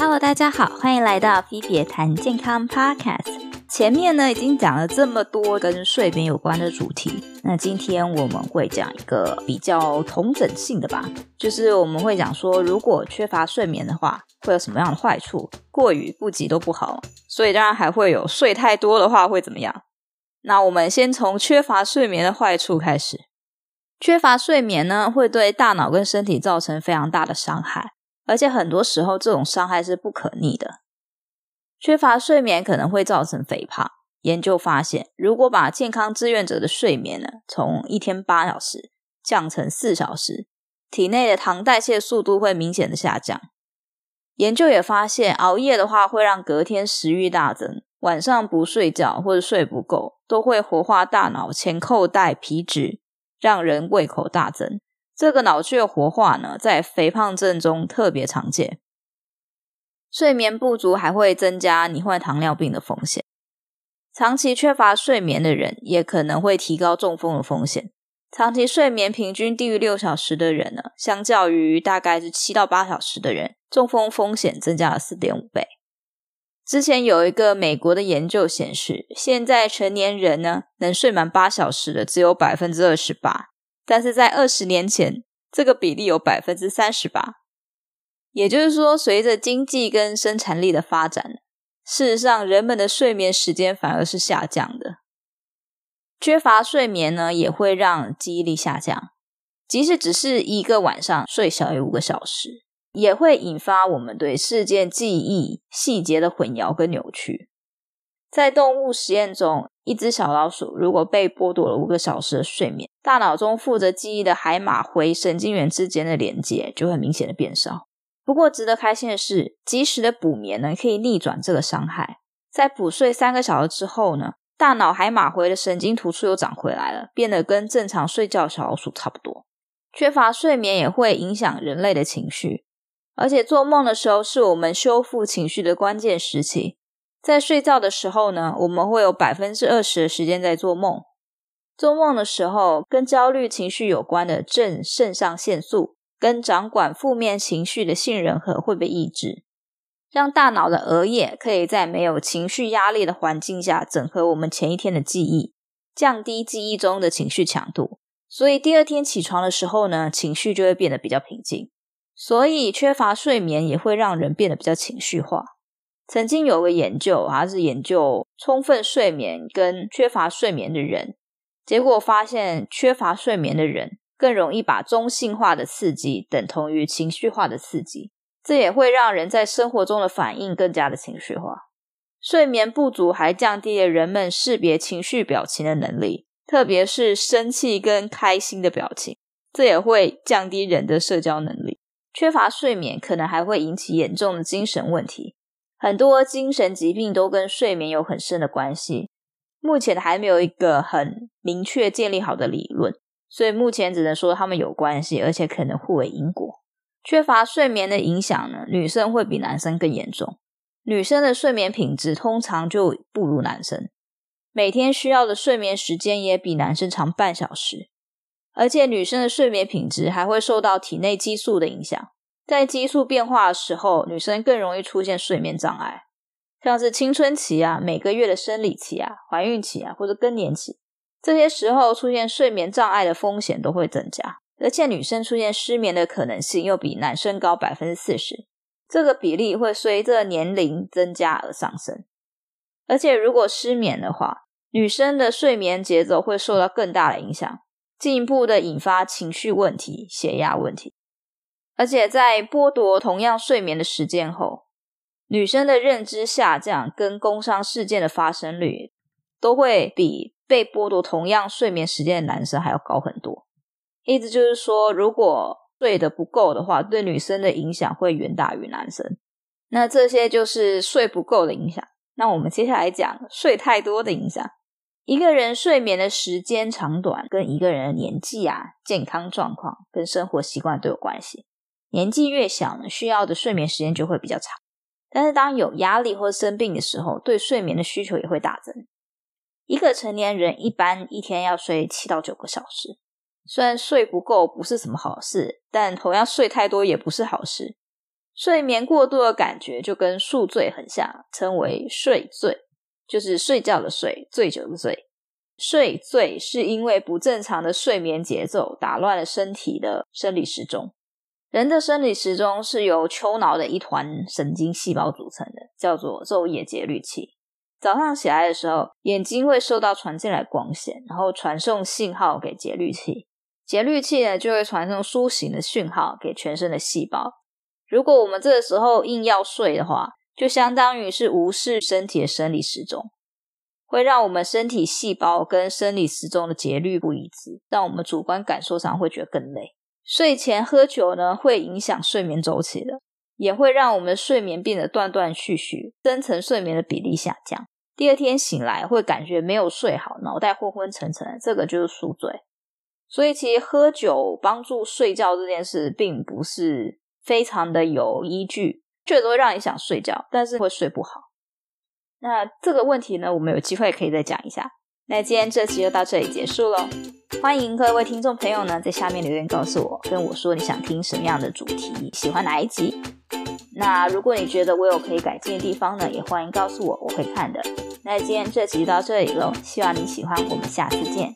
Hello，大家好，欢迎来到菲别谈健康 Podcast。前面呢已经讲了这么多跟睡眠有关的主题，那今天我们会讲一个比较同整性的吧，就是我们会讲说，如果缺乏睡眠的话，会有什么样的坏处？过于不及都不好，所以当然还会有睡太多的话会怎么样？那我们先从缺乏睡眠的坏处开始。缺乏睡眠呢，会对大脑跟身体造成非常大的伤害，而且很多时候这种伤害是不可逆的。缺乏睡眠可能会造成肥胖。研究发现，如果把健康志愿者的睡眠呢，从一天八小时降成四小时，体内的糖代谢速度会明显的下降。研究也发现，熬夜的话会让隔天食欲大增，晚上不睡觉或者睡不够，都会活化大脑前扣带皮质。让人胃口大增，这个脑血活化呢，在肥胖症中特别常见。睡眠不足还会增加你患糖尿病的风险。长期缺乏睡眠的人，也可能会提高中风的风险。长期睡眠平均低于六小时的人呢，相较于大概是七到八小时的人，中风风险增加了四点五倍。之前有一个美国的研究显示，现在成年人呢，能睡满八小时的只有百分之二十八，但是在二十年前，这个比例有百分之三十八。也就是说，随着经济跟生产力的发展，事实上人们的睡眠时间反而是下降的。缺乏睡眠呢，也会让记忆力下降，即使只是一个晚上睡小于五个小时。也会引发我们对事件记忆细节的混淆跟扭曲。在动物实验中，一只小老鼠如果被剥夺了五个小时的睡眠，大脑中负责记忆的海马回神经元之间的连接就会明显的变少。不过，值得开心的是，及时的补眠呢，可以逆转这个伤害。在补睡三个小时之后呢，大脑海马回的神经突触又长回来了，变得跟正常睡觉小老鼠差不多。缺乏睡眠也会影响人类的情绪。而且做梦的时候是我们修复情绪的关键时期。在睡觉的时候呢，我们会有百分之二十的时间在做梦。做梦的时候，跟焦虑情绪有关的正肾上腺素跟掌管负面情绪的杏仁核会被抑制，让大脑的额叶可以在没有情绪压力的环境下整合我们前一天的记忆，降低记忆中的情绪强度。所以第二天起床的时候呢，情绪就会变得比较平静。所以，缺乏睡眠也会让人变得比较情绪化。曾经有个研究，还是研究充分睡眠跟缺乏睡眠的人，结果发现，缺乏睡眠的人更容易把中性化的刺激等同于情绪化的刺激，这也会让人在生活中的反应更加的情绪化。睡眠不足还降低了人们识别情绪表情的能力，特别是生气跟开心的表情，这也会降低人的社交能力。缺乏睡眠可能还会引起严重的精神问题，很多精神疾病都跟睡眠有很深的关系。目前还没有一个很明确建立好的理论，所以目前只能说他们有关系，而且可能互为因果。缺乏睡眠的影响呢，女生会比男生更严重。女生的睡眠品质通常就不如男生，每天需要的睡眠时间也比男生长半小时。而且女生的睡眠品质还会受到体内激素的影响，在激素变化的时候，女生更容易出现睡眠障碍，像是青春期啊、每个月的生理期啊、怀孕期啊或者更年期，这些时候出现睡眠障碍的风险都会增加。而且女生出现失眠的可能性又比男生高百分之四十，这个比例会随着年龄增加而上升。而且如果失眠的话，女生的睡眠节奏会受到更大的影响。进一步的引发情绪问题、血压问题，而且在剥夺同样睡眠的时间后，女生的认知下降跟工伤事件的发生率都会比被剥夺同样睡眠时间的男生还要高很多。意思就是说，如果睡得不够的话，对女生的影响会远大于男生。那这些就是睡不够的影响。那我们接下来讲睡太多的影响。一个人睡眠的时间长短跟一个人的年纪啊、健康状况跟生活习惯都有关系。年纪越小呢，需要的睡眠时间就会比较长。但是当有压力或生病的时候，对睡眠的需求也会大增。一个成年人一般一天要睡七到九个小时。虽然睡不够不是什么好事，但同样睡太多也不是好事。睡眠过度的感觉就跟宿醉很像，称为睡醉，就是睡觉的睡，醉酒的醉。睡醉是因为不正常的睡眠节奏打乱了身体的生理时钟。人的生理时钟是由丘脑的一团神经细胞组成的，叫做昼夜节律器。早上起来的时候，眼睛会受到传进来光线，然后传送信号给节律器，节律器呢就会传送苏醒的讯号给全身的细胞。如果我们这个时候硬要睡的话，就相当于是无视身体的生理时钟，会让我们身体细胞跟生理时钟的节律不一致，让我们主观感受上会觉得更累。睡前喝酒呢，会影响睡眠周期的，也会让我们睡眠变得断断续续，深层睡眠的比例下降。第二天醒来会感觉没有睡好，脑袋昏昏沉沉，这个就是宿醉。所以其实喝酒帮助睡觉这件事，并不是非常的有依据，确实会让你想睡觉，但是会睡不好。那这个问题呢，我们有机会可以再讲一下。那今天这期就到这里结束喽。欢迎各位听众朋友呢，在下面留言告诉我，跟我说你想听什么样的主题，喜欢哪一集。那如果你觉得我有可以改进的地方呢，也欢迎告诉我，我会看的。那今天这集就到这里喽，希望你喜欢，我们下次见。